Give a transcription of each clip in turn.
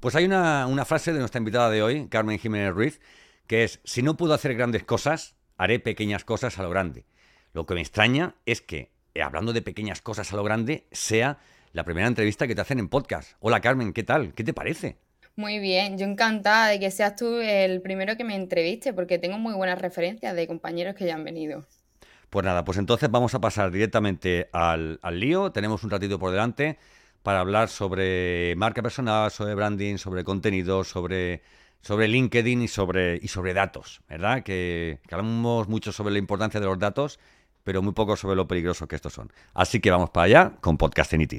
Pues hay una, una frase de nuestra invitada de hoy, Carmen Jiménez Ruiz, que es, si no puedo hacer grandes cosas, haré pequeñas cosas a lo grande. Lo que me extraña es que, eh, hablando de pequeñas cosas a lo grande, sea la primera entrevista que te hacen en podcast. Hola Carmen, ¿qué tal? ¿Qué te parece? Muy bien, yo encantada de que seas tú el primero que me entreviste, porque tengo muy buenas referencias de compañeros que ya han venido. Pues nada, pues entonces vamos a pasar directamente al, al lío. Tenemos un ratito por delante para hablar sobre marca personal, sobre branding, sobre contenido, sobre, sobre LinkedIn y sobre, y sobre datos, ¿verdad? Que, que hablamos mucho sobre la importancia de los datos, pero muy poco sobre lo peligroso que estos son. Así que vamos para allá con Podcastinitis.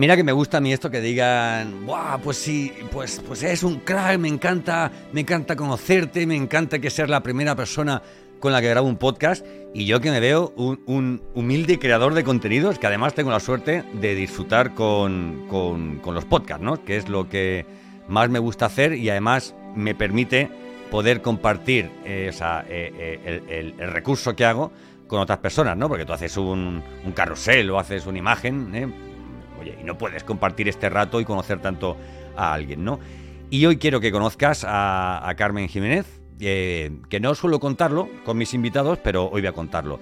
Mira que me gusta a mí esto que digan, ¡buah! Pues sí, pues, pues es un crack, me encanta, me encanta conocerte, me encanta que seas la primera persona con la que grabo un podcast y yo que me veo un, humilde creador de contenidos que además tengo la suerte de disfrutar con, con- los podcasts, ¿no? Que es lo que más me gusta hacer y además me permite poder compartir eh, o sea, eh, eh, el, el- el recurso que hago con otras personas, ¿no? Porque tú haces un, un carrusel o haces una imagen, ¿eh? Oye, y no puedes compartir este rato y conocer tanto a alguien, ¿no? Y hoy quiero que conozcas a, Carmen Jiménez, eh, que no suelo contarlo con mis invitados, pero hoy voy a contarlo.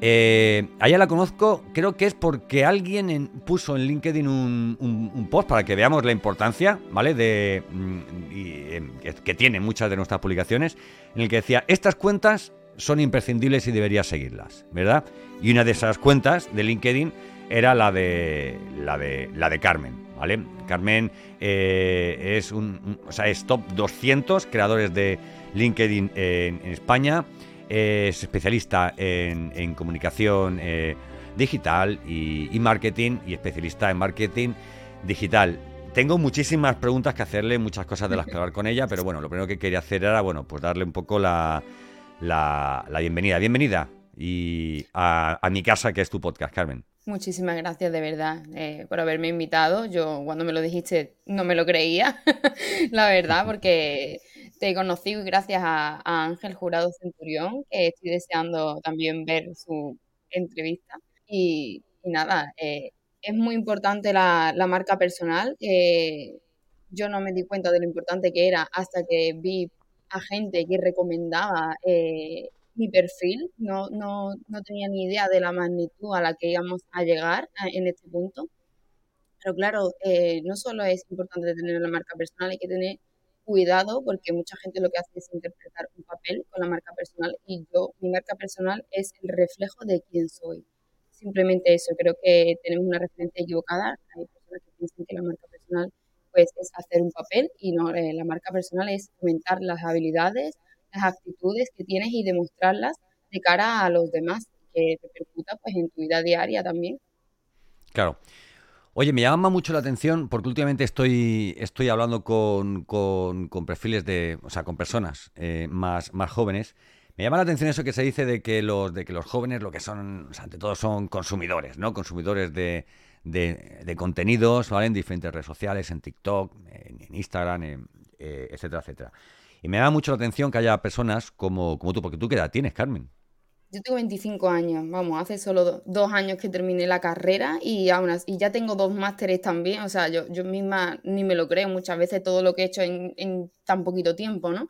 Eh, a ella la conozco, creo que es porque alguien en- puso en LinkedIn un, post para que veamos la importancia, ¿vale? De, mm, eh, que- tienen muchas de nuestras publicaciones, en el que decía, estas cuentas son imprescindibles y deberías seguirlas, ¿verdad? Y una de esas cuentas de LinkedIn era la de la de la de Carmen, ¿vale? Carmen eh, es un, o sea, es top 200 creadores de LinkedIn en, en España, es especialista en, comunicación eh, digital y, marketing y especialista en marketing digital. Tengo muchísimas preguntas que hacerle, muchas cosas de las que hablar con ella, pero bueno, lo primero que quería hacer era, bueno, pues darle un poco la, la, la bienvenida. Bienvenida y a mi casa, que es tu podcast, Carmen. Muchísimas gracias de verdad eh, por haberme invitado. Yo cuando me lo dijiste no me lo creía, la verdad, porque te conocí gracias a, a Ángel Jurado Centurión, que estoy deseando también ver su entrevista. Y, y nada, eh, es muy importante la, la marca personal. que yo no me di cuenta de lo importante que era hasta que vi a gente que recomendaba eh, mi perfil, no, no, no tenía ni idea de la magnitud a la que íbamos a llegar en este punto. Pero claro, eh, no solo es importante tener la marca personal, hay que tener cuidado porque mucha gente lo que hace es interpretar un papel con la marca personal y yo, mi marca personal es el reflejo de quién soy. Simplemente eso, creo que tenemos una referencia equivocada. Hay personas que piensan que la marca personal pues es hacer un papel y no, eh, la marca personal es comentar las habilidades, las actitudes que tienes y demostrarlas de cara a los demás, que repercuta pues en tu vida diaria también. Claro. Oye, me llama mucho la atención porque últimamente estoy, estoy hablando con, con- con perfiles de, o sea, con personas eh, más, más jóvenes. Me llama la atención eso que se dice de que los, de que los jóvenes lo que son, o sea, ante todo son consumidores, ¿no? Consumidores de, de- de contenidos, ¿vale? En diferentes redes sociales, en TikTok, en, Instagram, en, eh, etcétera, etcétera. Y me llama mucho la atención que haya personas como, como tú, porque tú qué edad tienes, Carmen. Yo tengo 25 años, vamos, hace solo do- dos años que terminé la carrera y aún así, ya tengo dos másteres también, o sea, yo, yo misma ni me lo creo muchas veces todo lo que he hecho en, en tan poquito tiempo, ¿no?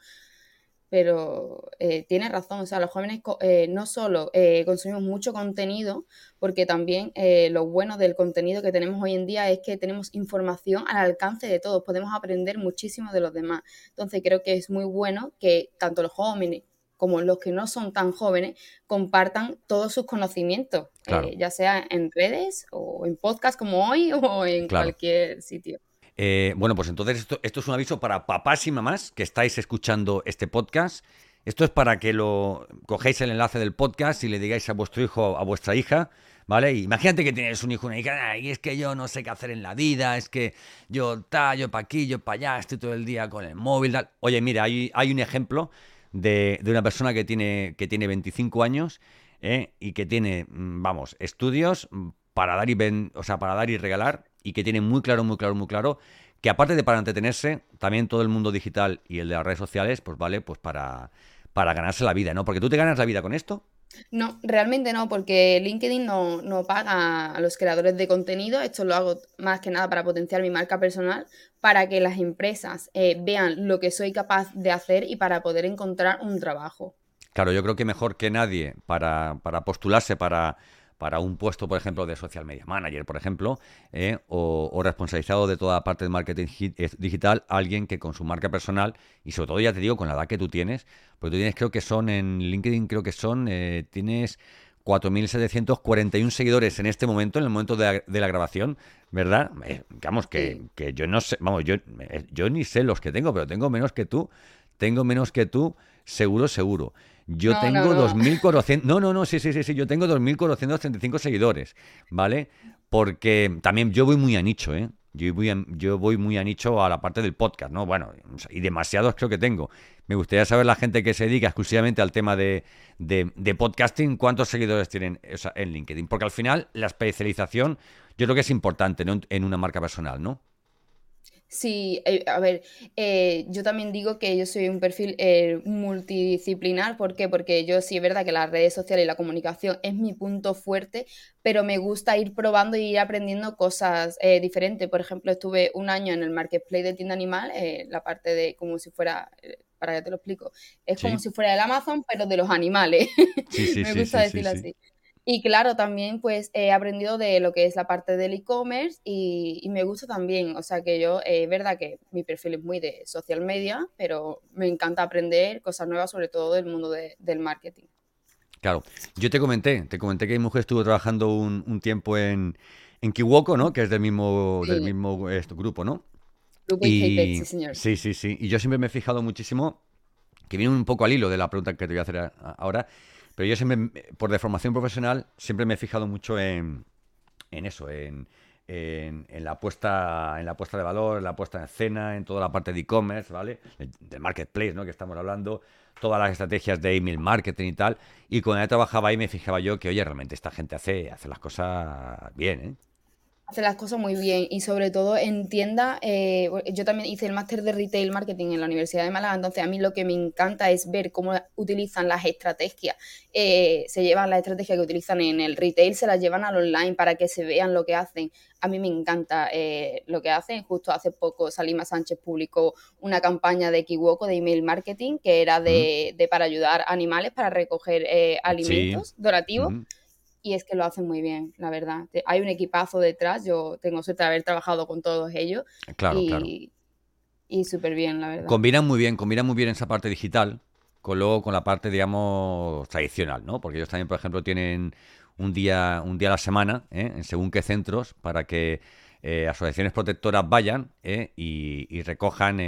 Pero eh, tienes razón, o sea, los jóvenes eh, no solo eh, consumimos mucho contenido, porque también eh, lo bueno del contenido que tenemos hoy en día es que tenemos información al alcance de todos, podemos aprender muchísimo de los demás. Entonces creo que es muy bueno que tanto los jóvenes como los que no son tan jóvenes, compartan todos sus conocimientos, eh, ya sea en redes o en podcast como hoy o en cualquier sitio. Eh, bueno, pues entonces esto, es un aviso para papás y mamás que estáis escuchando este podcast. Esto es para que lo cogéis el enlace del podcast y le digáis a vuestro hijo, a vuestra hija, ¿vale? Imagínate que tienes un hijo, una hija, y es que yo no sé qué hacer en la vida, es que yo tal, yo para aquí, yo para allá, estoy todo el día con el móvil. Oye, mira, hay, hay un ejemplo de, una persona que tiene, que tiene 25 años ¿eh? y que tiene, mm, vamos, estudios para dar y o sea, para dar y regalar y que tiene muy claro, muy claro, muy claro que aparte de para entretenerse, también todo el mundo digital y el de las redes sociales, pues vale, pues para, para ganarse la vida, ¿no? Porque tú te ganas la vida con esto. No, realmente no, porque LinkedIn no, no, paga a los creadores de contenido. Esto lo hago más que nada para potenciar mi marca personal, para que las empresas eh, vean lo que soy capaz de hacer y para poder encontrar un trabajo. Claro, yo creo que mejor que nadie para, para postularse para para un puesto, por ejemplo, de social media manager, por ejemplo, eh, o, responsabilizado de toda la parte del marketing eh, digital, alguien que con su marca personal, y sobre todo ya te digo, con la edad que tú tienes, porque tú tienes, creo que son en LinkedIn, creo que son, eh, tienes 4.741 seguidores en este momento, en el momento de la, grabación, ¿verdad? digamos que, que, yo no sé, vamos, yo, yo ni sé los que tengo, pero tengo menos que tú, tengo menos que tú, seguro, seguro. Yo tengo 2.400... No, no, no, sí, sí, sí, sí, yo tengo 2.435 seguidores, ¿vale? Porque también yo voy muy a nicho, ¿eh? Yo voy, a, yo voy muy a nicho a la parte del podcast, ¿no? Bueno, y demasiados creo que tengo. Me gustaría saber la gente que se dedica exclusivamente al tema de, podcasting, cuántos seguidores tienen en LinkedIn. Porque al final la especialización yo creo que es importante ¿no? en una marca personal, ¿no? Sí, eh, a ver, eh, yo también digo que yo soy un perfil eh, multidisciplinar. ¿Por qué? Porque yo sí es verdad que las redes sociales y la comunicación es mi punto fuerte, pero me gusta ir probando y ir aprendiendo cosas diferentes. Por ejemplo, estuve un año en el marketplace de tienda animal, la parte de como si fuera, para que te lo explico, es como si fuera el Amazon, pero de los animales. me gusta decirlo así. Y claro, también pues he aprendido de lo que es la parte del e-commerce y, me gusta también, o sea que yo, eh, es verdad que mi perfil es muy de social media, pero me encanta aprender cosas nuevas, sobre todo del mundo del marketing. Claro, yo te comenté, te comenté que mi mujer estuvo trabajando un, tiempo en, en Kiwoko, ¿no? Que es del mismo, del mismo grupo, ¿no? Grupo y, sí, señor. Sí, sí, sí. Y yo siempre me he fijado muchísimo, que viene un poco al hilo de la pregunta que te voy a hacer ahora, pero yo siempre, por deformación profesional, siempre me he fijado mucho en, eso, en, la puesta, en la puesta de valor, en la puesta en escena, en toda la parte de e-commerce, ¿vale? Del marketplace, ¿no? Que estamos hablando, todas las estrategias de email marketing y tal. Y cuando yo trabajaba ahí me fijaba yo que, oye, realmente esta gente hace, hace las cosas bien, ¿eh? Hace las cosas muy bien y sobre todo entienda, eh, yo también hice el máster de retail marketing en la Universidad de Málaga, entonces a mí lo que me encanta es ver cómo utilizan las estrategias, eh, se llevan las estrategias que utilizan en el retail, se las llevan al online para que se vean lo que hacen. A mí me encanta eh, lo que hacen. Justo hace poco Salima Sánchez publicó una campaña de Kiwoko de email marketing que era de, para ayudar animales para recoger alimentos donativos y es que lo hacen muy bien, la verdad. Hay un equipazo detrás, yo tengo suerte de haber trabajado con todos ellos. Claro, y, claro. Y súper bien, la verdad. Combinan muy bien, combinan muy bien esa parte digital con luego con la parte, digamos, tradicional, ¿no? Porque ellos también, por ejemplo, tienen un día, un día a la semana, ¿eh? en según qué centros, para que eh, asociaciones protectoras vayan ¿eh? y, recojan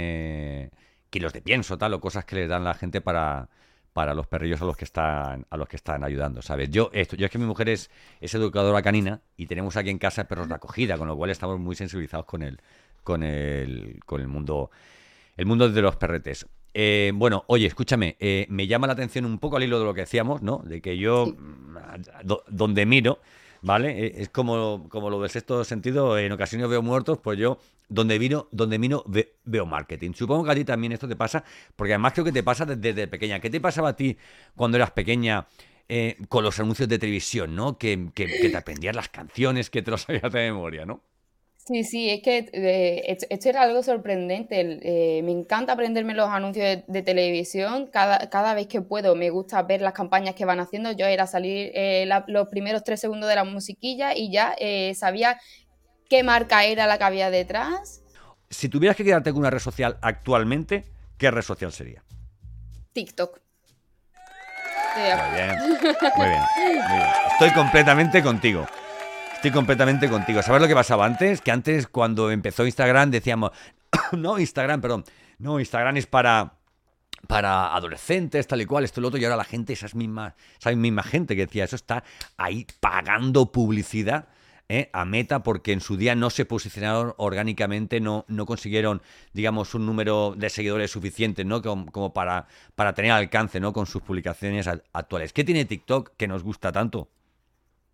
kilos de pienso, tal, o cosas que les dan la gente para, para los perrillos a los que están a los que están ayudando, ¿sabes? Yo esto, yo es que mi mujer es, es educadora canina y tenemos aquí en casa perros de acogida, con lo cual estamos muy sensibilizados con el con el con el mundo el mundo de los perretes. Eh, bueno, oye, escúchame, eh, me llama la atención un poco al hilo de lo que decíamos, ¿no? De que yo, mm, donde miro, ¿vale? Eh, es como, como lo del sexto sentido, en ocasiones veo muertos, pues yo donde vino, donde vino veo marketing. Supongo que a ti también esto te pasa, porque además creo que te pasa desde, pequeña. ¿Qué te pasaba a ti cuando eras pequeña eh, con los anuncios de televisión, ¿no? Que, que, te aprendías las canciones, que te lo sabías de memoria, ¿no? Sí, sí, es que eh, esto, era algo sorprendente. Eh, me encanta aprenderme los anuncios de, televisión. Cada, cada, vez que puedo me gusta ver las campañas que van haciendo. Yo era salir los primeros tres segundos de la musiquilla y ya sabía qué marca era la que había detrás. Si tuvieras que quedarte con una red social actualmente, ¿qué red social sería? TikTok. Muy bien, muy bien, muy bien. Estoy completamente contigo. Estoy completamente contigo. ¿Sabes lo que pasaba antes? Que antes cuando empezó Instagram decíamos, no, Instagram, perdón, no, Instagram es para para adolescentes, tal y cual, esto y lo otro, y ahora la gente, esas mismas, esa misma gente que decía eso, está ahí pagando publicidad ¿eh? a Meta porque en su día no se posicionaron orgánicamente, no, no consiguieron, digamos, un número de seguidores suficiente, ¿no? Como, para, para tener alcance, ¿no? Con sus publicaciones actuales. ¿Qué tiene TikTok que nos gusta tanto?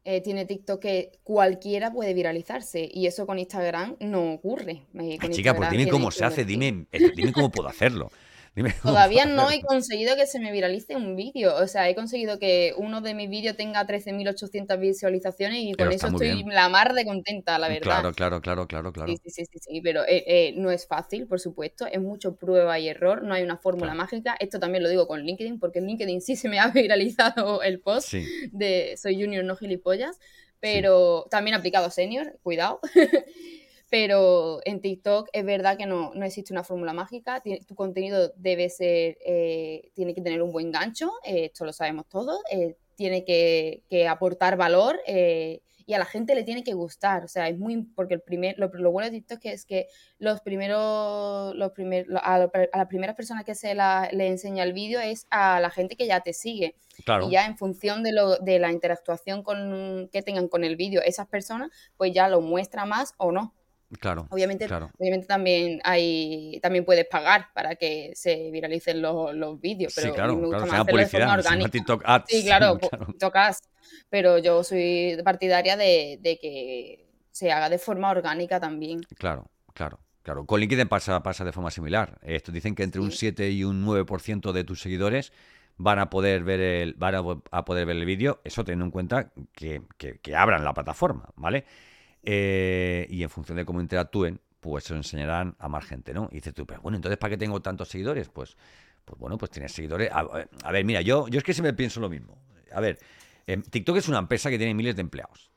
Eh, tiene TikTok que cualquiera puede viralizarse y eso con Instagram no ocurre. Eh, ah, chica, pues dime cómo se hace, dime, dime cómo puedo hacerlo. Todavía no he conseguido que se me viralice un vídeo. O sea, he conseguido que uno de mis vídeos tenga 13.800 visualizaciones y con eso estoy la mar de contenta, la verdad. Claro, claro, claro, claro, claro. Sí, sí, sí, sí, pero eh, eh, no es fácil, por supuesto. Es mucho prueba y error. No hay una fórmula mágica. Esto también lo digo con LinkedIn, porque en LinkedIn sí se me ha viralizado el post de Soy Junior, no gilipollas. Pero también aplicado a Senior, cuidado. pero en TikTok es verdad que no, existe una fórmula mágica, tu contenido debe ser, eh, tiene que tener un buen gancho, eh, esto lo sabemos todos, eh, tiene que, aportar valor y a la gente le tiene que gustar, o sea, es muy, porque el primer, lo, bueno de TikTok es que los primeros, los a, las primeras personas que se le enseña el vídeo es a la gente que ya te sigue. Y ya en función de, lo, de la interactuación con, que tengan con el vídeo esas personas, pues ya lo muestra más o no. Claro. Obviamente, claro. obviamente también hay, también puedes pagar para que se viralicen los, los vídeos, pero sí, claro, me gusta más de forma orgánica. TikTok ads. Sí, claro, tocas. Pero yo soy partidaria de, de, que se haga de forma orgánica también. Claro, claro. Claro, con LinkedIn pasa, pasa de forma similar. Esto dicen que entre un 7 y un 9% de tus seguidores van a poder ver el, van a, poder ver el vídeo. Eso teniendo en cuenta que, que, que abran la plataforma, ¿vale? Eh, y en función de cómo interactúen, pues se enseñarán a más gente, ¿no? Y dices tú, pero bueno, entonces ¿para qué tengo tantos seguidores? Pues, pues bueno, pues tienes seguidores. A, ver, mira, yo, yo es que siempre pienso lo mismo. A ver, eh, TikTok es una empresa que tiene miles de empleados,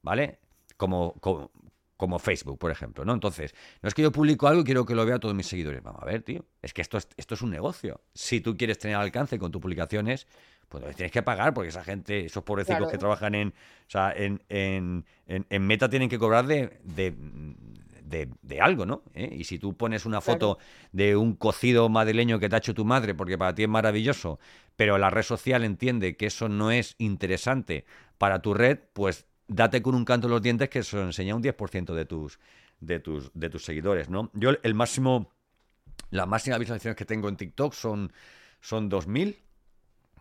¿vale? Como, como, Facebook, por ejemplo, ¿no? Entonces, no es que yo publico algo y quiero que lo vea todos mis seguidores. Vamos a ver, tío. Es que esto es, esto es un negocio. Si tú quieres tener alcance con tus publicaciones, pues tienes que pagar porque esa gente, esos pobrecitos que trabajan en, o sea, en, en, en, Meta tienen que cobrar de, de, algo, ¿no? ¿Eh? Y si tú pones una foto de un cocido madrileño que te ha hecho tu madre porque para ti es maravilloso, pero la red social entiende que eso no es interesante para tu red, pues date con un canto en los dientes que eso enseña un 10% de tus, de tus, de tus seguidores, ¿no? Yo el máximo, las máximas visualizaciones que tengo en TikTok son, son 2.000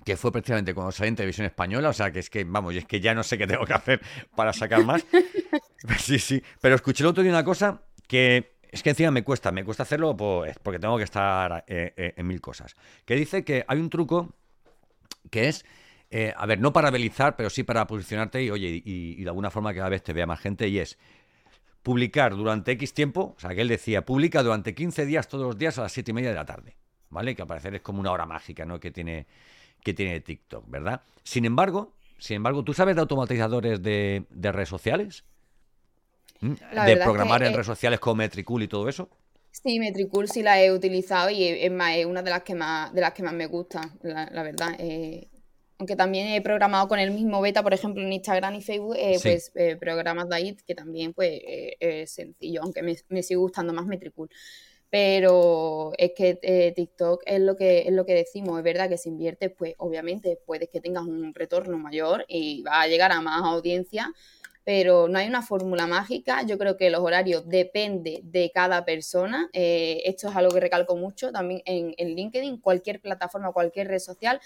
que fue precisamente cuando salí en televisión española, o sea, que es que, vamos, y es que ya no sé qué tengo que hacer para sacar más. sí, sí, pero escuché el otro día una cosa que es que encima me cuesta, me cuesta hacerlo pues, porque tengo que estar eh, eh, en mil cosas. Que dice que hay un truco que es, eh, a ver, no para belizar, pero sí para posicionarte y, oye, y, de alguna forma que cada vez te vea más gente, y es publicar durante X tiempo, o sea, que él decía, publica durante 15 días todos los días a las 7 y media de la tarde, ¿vale? Que al parecer es como una hora mágica, ¿no? Que tiene que tiene TikTok, ¿verdad? Sin embargo, sin embargo, ¿tú sabes de automatizadores de, redes sociales? ¿Mm? ¿De programar en redes sociales con Metricool y todo eso? Sí, Metricool sí la he utilizado y es, más, es una de las que más, de las que más me gusta, la, verdad. Eh, aunque también he programado con el mismo beta, por ejemplo, en Instagram y Facebook, eh, pues eh, programas de ahí que también pues, es sencillo, aunque me, me sigue gustando más Metricool pero es que eh, TikTok es lo que es lo que decimos, es verdad que si inviertes, pues obviamente puedes que tengas un retorno mayor y va a llegar a más audiencia, pero no hay una fórmula mágica. Yo creo que los horarios depende de cada persona. Eh, esto es algo que recalco mucho también en, en LinkedIn, cualquier plataforma, cualquier red social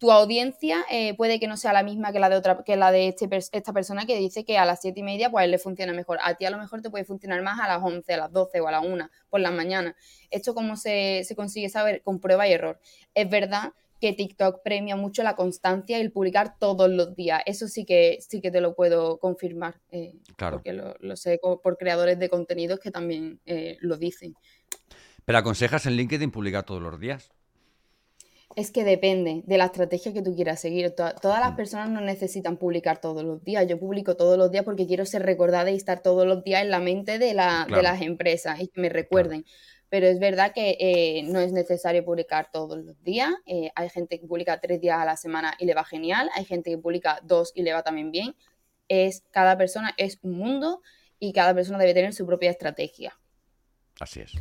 tu audiencia eh, puede que no sea la misma que la de otra, que la de este, esta persona que dice que a las siete y media pues le funciona mejor. A ti a lo mejor te puede funcionar más a las 11, a las 12 o a la 1 por la mañana. Esto cómo se, consigue saber con prueba y error. Es verdad que TikTok premia mucho la constancia y el publicar todos los días. Eso sí que sí que te lo puedo confirmar. Eh, claro. Porque lo, sé por creadores de contenidos que también eh, lo dicen. ¿Pero aconsejas en LinkedIn publicar todos los días? Es que depende de la estrategia que tú quieras seguir. todas las mm. personas no necesitan publicar todos los días. Yo publico todos los días porque quiero ser recordada y estar todos los días en la mente de, las empresas y que me recuerden. pero es verdad que eh, no es necesario publicar todos los días. Eh, hay gente que publica tres días a la semana y le va genial, hay gente que publica dos y le va también bien. Es, cada persona es un mundo y cada persona debe tener su propia estrategia. Así es.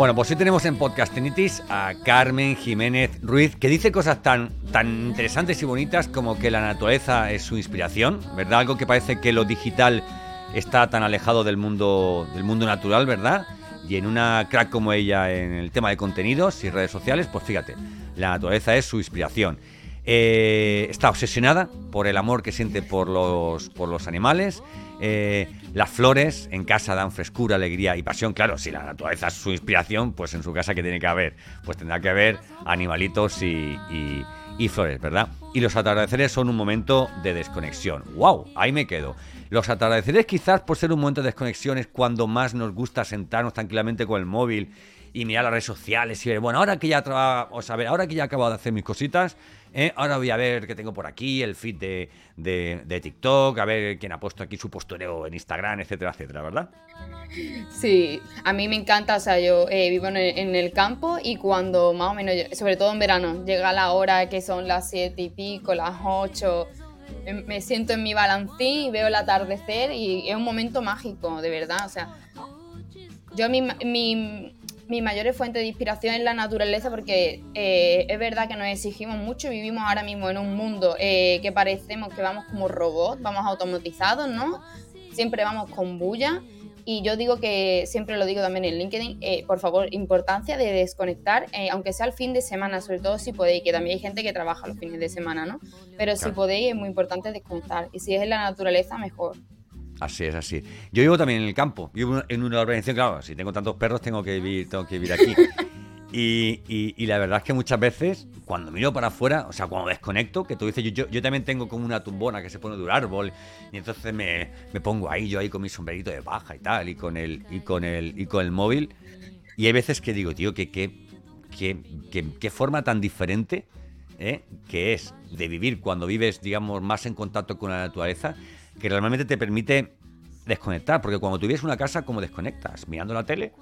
Bueno, pues hoy tenemos en Podcastinitis a Carmen Jiménez Ruiz, que dice cosas tan, tan interesantes y bonitas como que la naturaleza es su inspiración, ¿verdad? Algo que parece que lo digital está tan alejado del mundo, del mundo natural, ¿verdad? Y en una crack como ella en el tema de contenidos y redes sociales, pues fíjate, la naturaleza es su inspiración. Eh, está obsesionada por el amor que siente por los, por los animales. Eh, las flores en casa dan frescura, alegría y pasión. Claro, si la naturaleza es su inspiración, pues en su casa, ¿qué tiene que haber? Pues tendrá que haber animalitos y, y flores, ¿verdad? Y los atardeceres son un momento de desconexión. ¡Wow! Ahí me quedo. Los atardeceres quizás por ser un momento de desconexión es cuando más nos gusta sentarnos tranquilamente con el móvil y mirar las redes sociales y ver, bueno, ahora que ya o sea, ahora que ya he acabado de hacer mis cositas, ¿eh? ahora voy a ver qué tengo por aquí, el feed de, de, TikTok, a ver quién ha puesto aquí su postureo en Instagram, etcétera, etcétera, ¿verdad? Sí, a mí me encanta, o sea, yo eh, vivo en el, campo y cuando más o menos, sobre todo en verano, llega la hora que son las siete y pico, las ocho Em, me siento en mi balancín y veo el atardecer y es un momento mágico, de verdad. O sea, yo mi, mi, mi mayor fuente de inspiración es la naturaleza porque eh, es verdad que nos exigimos mucho, vivimos ahora mismo en un mundo eh, que parecemos que vamos como robots, vamos automatizados, ¿no? Siempre vamos con bulla y yo digo que, siempre lo digo también en LinkedIn, eh, por favor, importancia de desconectar, eh, aunque sea el fin de semana, sobre todo si podéis, que también hay gente que trabaja los fines de semana, ¿no? Pero si podéis es muy importante desconectar. Y si es en la naturaleza, mejor. Así es, así. Yo vivo también en el campo, vivo en una organización, claro, si tengo tantos perros tengo que vivir, tengo que vivir aquí. Y, la verdad es que muchas veces, cuando miro para afuera, o sea, cuando desconecto, que tú dices, yo, yo, también tengo como una tumbona que se pone de un árbol, y entonces me, pongo ahí, yo ahí con mi sombrerito de paja y tal, y con el, y con el, y con el móvil. Y hay veces que digo, tío, que qué forma tan diferente ¿eh? que es de vivir cuando vives, digamos, más en contacto con la naturaleza, que realmente te permite desconectar, porque cuando tú vives una casa, ¿cómo desconectas? Mirando la tele,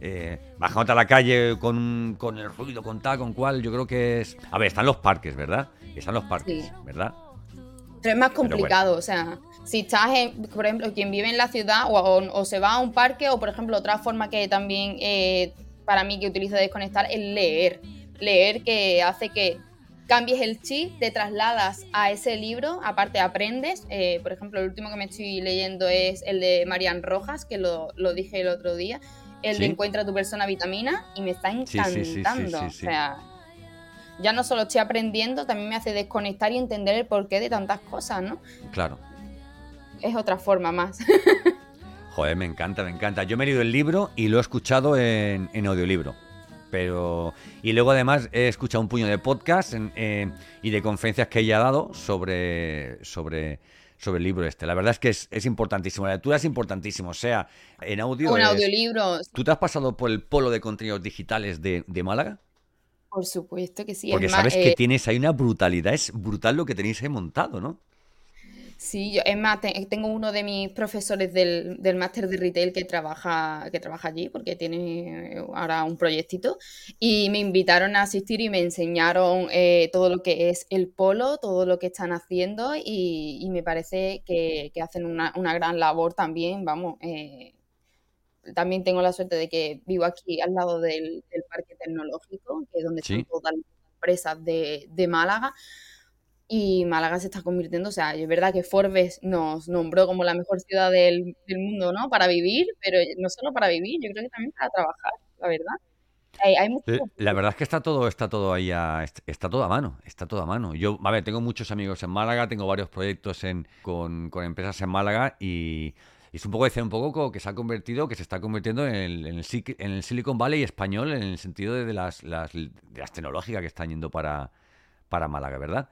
eh, bajándote a la calle con, con, el ruido, con tal, con cual, yo creo que es... A ver, están los parques, ¿verdad? Están los parques, ¿verdad? Pero es más complicado, o sea, si estás, en, por ejemplo, quien vive en la ciudad o, se va a un parque o, por ejemplo, otra forma que también eh, para mí que utilizo de desconectar es leer. Leer que hace que cambies el chip, te trasladas a ese libro, aparte aprendes. Eh, por ejemplo, el último que me estoy leyendo es el de Marian Rojas, que lo, lo dije el otro día, el de Encuentra tu persona vitamina y me está encantando. o sea, ya no solo estoy aprendiendo, también me hace desconectar y entender el porqué de tantas cosas, ¿no? Claro. Es otra forma más. Joder, me encanta, me encanta. Yo me he leído el libro y lo he escuchado en, audiolibro. Pero. Y luego además he escuchado un puño de podcasts y de conferencias que ella ha dado sobre. sobre sobre el libro este. La verdad es que es, importantísimo. La lectura es importantísimo, o sea, en audio. Un audiolibro. ¿Tú te has pasado por el polo de contenidos digitales de, Málaga? Por supuesto que sí. Porque sabes que eh, tienes ahí una brutalidad, es brutal lo que tenéis ahí montado, ¿no? Sí, yo, es más, tengo uno de mis profesores del, del máster de retail que trabaja, que trabaja allí, porque tiene ahora un proyectito, y me invitaron a asistir y me enseñaron eh, todo lo que es el polo, todo lo que están haciendo, y, me parece que, hacen una, gran labor también, vamos. Eh, también tengo la suerte de que vivo aquí al lado del, parque tecnológico, que es donde están todas las empresas de, de Málaga y Málaga se está convirtiendo, o sea, es verdad que Forbes nos nombró como la mejor ciudad del, mundo, ¿no? Para vivir, pero no solo para vivir, yo creo que también para trabajar, la verdad. Hay, eh, La verdad es que está todo, está todo ahí, está todo a mano, está todo a mano. Yo, a ver, tengo muchos amigos en Málaga, tengo varios proyectos en, con, empresas en Málaga y, es un poco decir un poco que se ha convertido, que se está convirtiendo en el, en el, Silicon Valley español en el sentido de, las, las, de las tecnológicas que están yendo para, para Málaga, ¿verdad?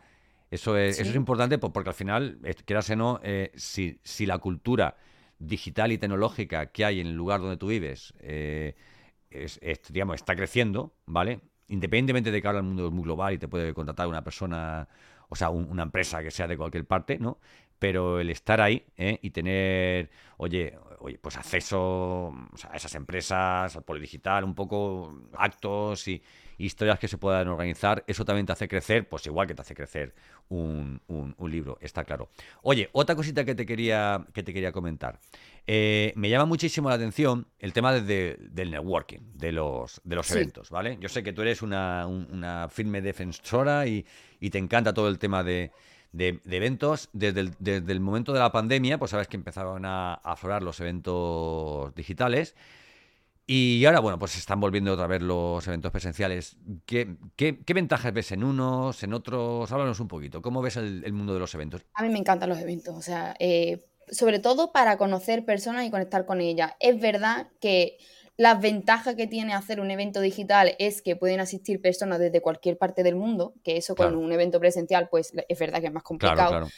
Eso es, eso es importante porque al final, quieras o no, eh, si, si, la cultura digital y tecnológica que hay en el lugar donde tú vives eh, es, digamos, está creciendo, ¿vale? Independientemente de que ahora el mundo es muy global y te puede contratar una persona, o sea, una empresa que sea de cualquier parte, ¿no? Pero el estar ahí ¿eh? y tener, oye, oye, pues acceso a esas empresas, al polidigital, un poco actos y historias que se puedan organizar, eso también te hace crecer, pues igual que te hace crecer un, libro, está claro. Oye, otra cosita que te quería, que te quería comentar. Eh, me llama muchísimo la atención el tema del networking, de los, de los eventos, ¿vale? Yo sé que tú eres una, firme defensora y, te encanta todo el tema de, eventos. Desde el, desde el, momento de la pandemia, pues sabes que empezaron a aflorar los eventos digitales. Y ahora, bueno, pues se están volviendo otra vez los eventos presenciales. ¿Qué, ventajas ves en unos, en otros? Háblanos un poquito. ¿Cómo ves el, mundo de los eventos? A mí me encantan los eventos, o sea, eh, sobre todo para conocer personas y conectar con ellas. Es verdad que la ventaja que tiene hacer un evento digital es que pueden asistir personas desde cualquier parte del mundo, que eso con un evento presencial, pues es verdad que es más complicado. Claro,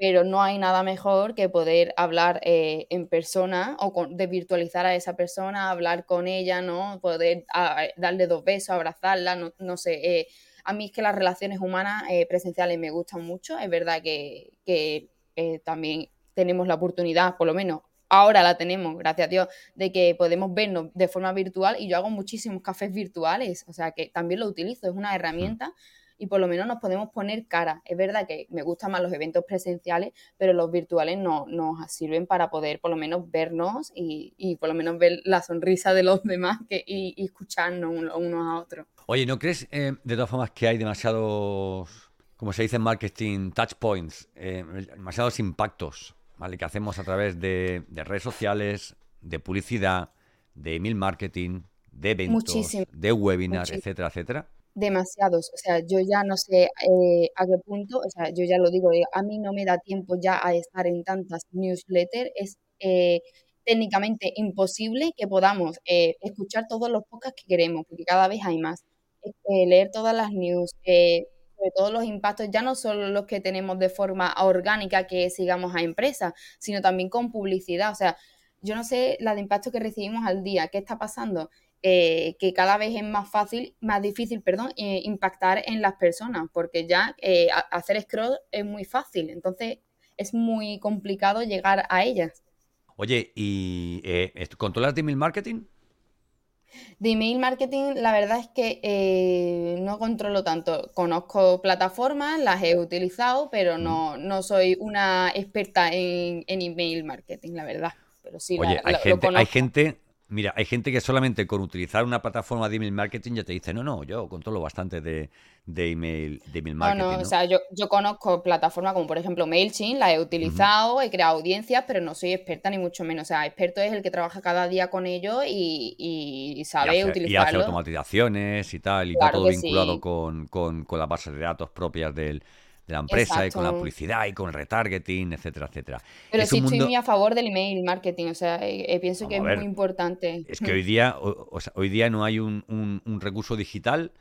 pero no hay nada mejor que poder hablar eh, en persona o con, de virtualizar a esa persona, hablar con ella, ¿no? Poder ah, darle dos besos, abrazarla, no, no sé. Eh, a mí es que las relaciones humanas eh, presenciales me gustan mucho. Es verdad que, que también tenemos la oportunidad, por lo menos ahora la tenemos, gracias a Dios, de que podemos vernos de forma virtual y yo hago muchísimos cafés virtuales, o sea que también lo utilizo, es una herramienta y por lo menos nos podemos poner cara. Es verdad que me gustan más los eventos presenciales, pero los virtuales no, nos sirven para poder por lo menos vernos y, por lo menos ver la sonrisa de los demás que, y, escucharnos unos a otros. Oye, ¿no crees eh, de todas formas que hay demasiados, como se dice en marketing, touch points, eh, demasiados impactos ¿vale? que hacemos a través de, redes sociales, de publicidad, de email marketing, de eventos, de webinars, etcétera, etcétera? Demasiados, o sea, yo ya no sé eh, a qué punto, o sea, yo ya lo digo, eh, a mí no me da tiempo ya a estar en tantas newsletters, es eh, técnicamente imposible que podamos escuchar todos los podcasts que queremos, porque cada vez hay más. leer todas las news, sobre todos los impactos, ya no solo los que tenemos de forma orgánica que sigamos a empresas, sino también con publicidad, o sea, yo no sé la de impacto que recibimos al día, qué está pasando. Eh, que cada vez es más fácil, más difícil, perdón, eh, impactar en las personas, porque ya eh, hacer scroll es muy fácil, entonces es muy complicado llegar a ellas. Oye, ¿y controlas de email marketing? De email marketing, la verdad es que no controlo tanto. Conozco plataformas, las he utilizado, pero no, no soy una experta en, email marketing, la verdad. Pero sí, Oye, hay, gente, hay gente Mira, hay gente que solamente con utilizar una plataforma de email marketing ya te dice, no, no, yo controlo bastante de, email, de email marketing. No, no, o sea, yo, conozco plataformas como por ejemplo MailChimp, la he utilizado, he creado audiencias, pero no soy experta ni mucho menos. O sea, experto es el que trabaja cada día con ello y, sabe utilizarlo. Y hace automatizaciones y tal, y va todo vinculado con, con, con las bases de datos propias del, de la empresa y con la publicidad y con el retargeting, etcétera, etcétera. Pero sí estoy muy a favor del email marketing, o sea, eh, eh, pienso que es muy importante. Es que hoy día, hoy día no hay un, un recurso digital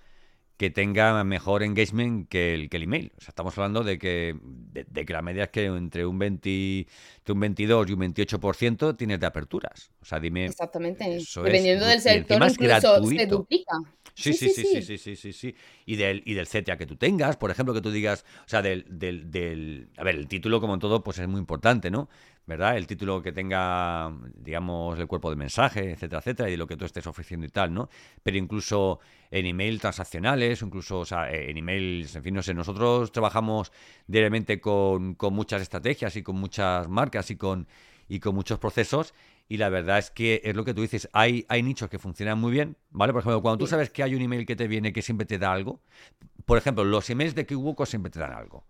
que tenga mejor engagement que el, que el email. O sea, estamos hablando de que, de, que la media es que entre un, 20, un 22 y un 28% tienes de aperturas. O sea, dime. Exactamente. Dependiendo del sector, incluso se duplica. Sí sí sí, sí sí sí, sí, Y del, y del CTA que tú tengas, por ejemplo, que tú digas, o sea, del, del, del, A ver, el título, como en todo, pues es muy importante, ¿no? ¿verdad? El título que tenga, digamos, el cuerpo de mensaje, etcétera, etcétera, y lo que tú estés ofreciendo y tal, ¿no? Pero incluso en email transaccionales, incluso, o sea, en emails, en fin, no sé, nosotros trabajamos diariamente con, con muchas estrategias y con muchas marcas y con, y con muchos procesos. Y la verdad es que es lo que tú dices, hay, hay nichos que funcionan muy bien, ¿vale? Por ejemplo, cuando tú sabes que hay un email que te viene que siempre te da algo, por ejemplo, los emails de Kiwoko siempre te dan algo.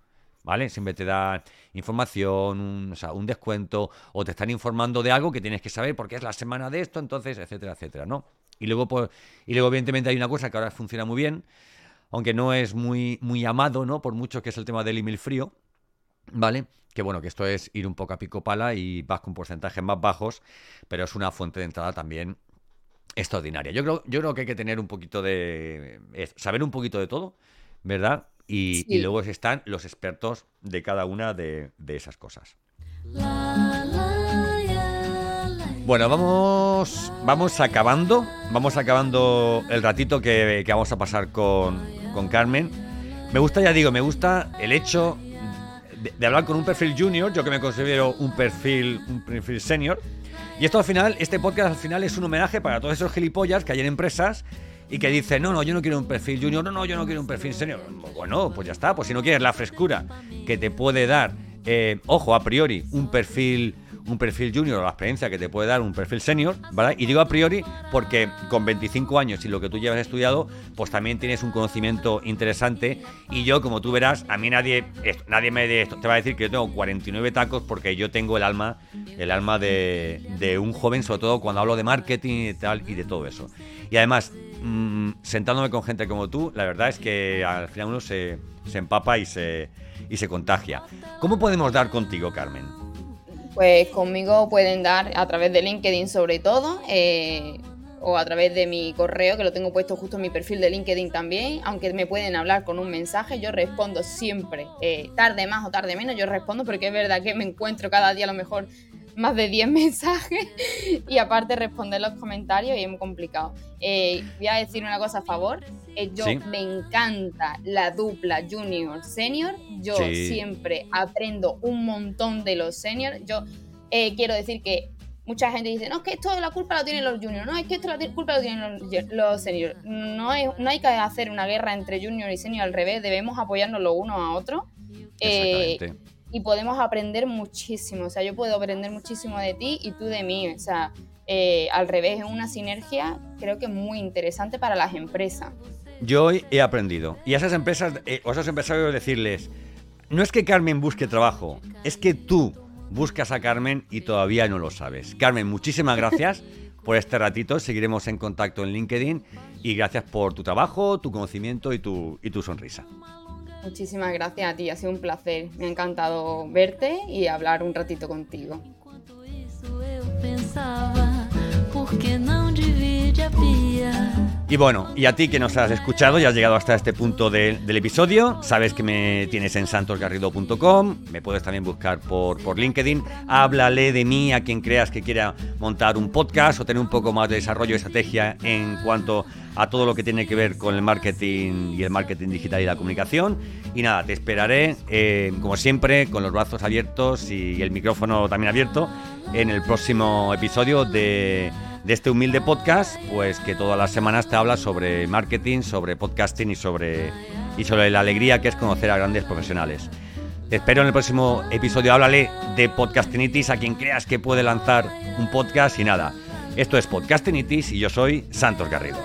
¿vale? Siempre te dan información, un, o sea, un descuento, o te están informando de algo que tienes que saber porque es la semana de esto, entonces, etcétera, etcétera, ¿no? Y luego, pues, y luego evidentemente hay una cosa que ahora funciona muy bien, aunque no es muy, muy amado, ¿no? Por mucho que es el tema del email frío, ¿vale? Que bueno, que esto es ir un poco a pico pala y vas con porcentajes más bajos, pero es una fuente de entrada también extraordinaria. Yo creo, yo creo que hay que tener un poquito de... saber un poquito de todo, ¿verdad? Y, luego están los expertos de cada una de, esas cosas. Bueno, vamos, vamos acabando. Vamos acabando el ratito que, vamos a pasar con, Carmen. Me gusta, ya digo, me gusta el hecho de, hablar con un perfil junior, yo que me considero un perfil, un perfil senior, Y esto al final, este podcast al final es un homenaje para todos esos gilipollas que hay en empresas y que dicen, no, no, yo no quiero un perfil junior, no, no, yo no quiero un perfil senior. Bueno, pues ya está, pues si no quieres la frescura que te puede dar, eh, ojo, a priori, un perfil un perfil junior o la experiencia que te puede dar un perfil senior, ¿vale? Y digo a priori porque con 25 años y lo que tú llevas estudiado, pues también tienes un conocimiento interesante y yo, como tú verás, a mí nadie, nadie me de, te va a decir que yo tengo 49 tacos porque yo tengo el alma, el alma de, de un joven, sobre todo cuando hablo de marketing y tal y de todo eso. Y además, mm, sentándome con gente como tú, la verdad es que al final uno se, se empapa y se, y se contagia. ¿Cómo podemos dar contigo, Carmen? Pues conmigo pueden dar a través de LinkedIn sobre todo, eh, o a través de mi correo, que lo tengo puesto justo en mi perfil de LinkedIn también, aunque me pueden hablar con un mensaje, yo respondo siempre, eh, tarde más o tarde menos, yo respondo porque es verdad que me encuentro cada día a lo mejor más de 10 mensajes y aparte responder los comentarios y es muy complicado. Eh, voy a decir una cosa a favor, eh, yo me encanta la dupla junior senior, yo siempre aprendo un montón de los seniors, yo eh, quiero decir que mucha gente dice, no, es que esto la culpa lo tienen los juniors, no, es que esto la culpa lo tienen los, los seniors. No, no hay que hacer una guerra entre junior y senior, al revés, debemos apoyarnos los unos a otros. Exactamente y podemos aprender muchísimo. O sea, yo puedo aprender muchísimo de ti y tú de mí. O sea, eh, al revés, es una sinergia creo que muy interesante para las empresas. Yo he aprendido. Y a esas empresas, eh, a esos empresarios decirles, no es que Carmen busque trabajo, es que tú buscas a Carmen y todavía no lo sabes. Carmen, muchísimas gracias por este ratito. Seguiremos en contacto en LinkedIn y gracias por tu trabajo, tu conocimiento y tu, y tu sonrisa. Muchísimas gracias a ti, ha sido un placer. Me ha encantado verte y hablar un ratito contigo. Y bueno, y a ti que nos has escuchado y has llegado hasta este punto del episodio, sabes que me tienes en santosgarrido.com, me puedes también buscar por, por LinkedIn, háblale de mí a quien creas que quiera montar un podcast o tener un poco más de desarrollo y estrategia en cuanto a todo lo que tiene que ver con el marketing y el marketing digital y la comunicación. Y nada, te esperaré, eh, como siempre, con los brazos abiertos y el micrófono también abierto en el próximo episodio de de este humilde podcast, pues que todas las semanas te habla sobre marketing, sobre podcasting y sobre, y sobre la alegría que es conocer a grandes profesionales. Te espero en el próximo episodio. Háblale de Podcastinitis a quien creas que puede lanzar un podcast y nada. Esto es Podcastinitis y yo soy Santos Garrido.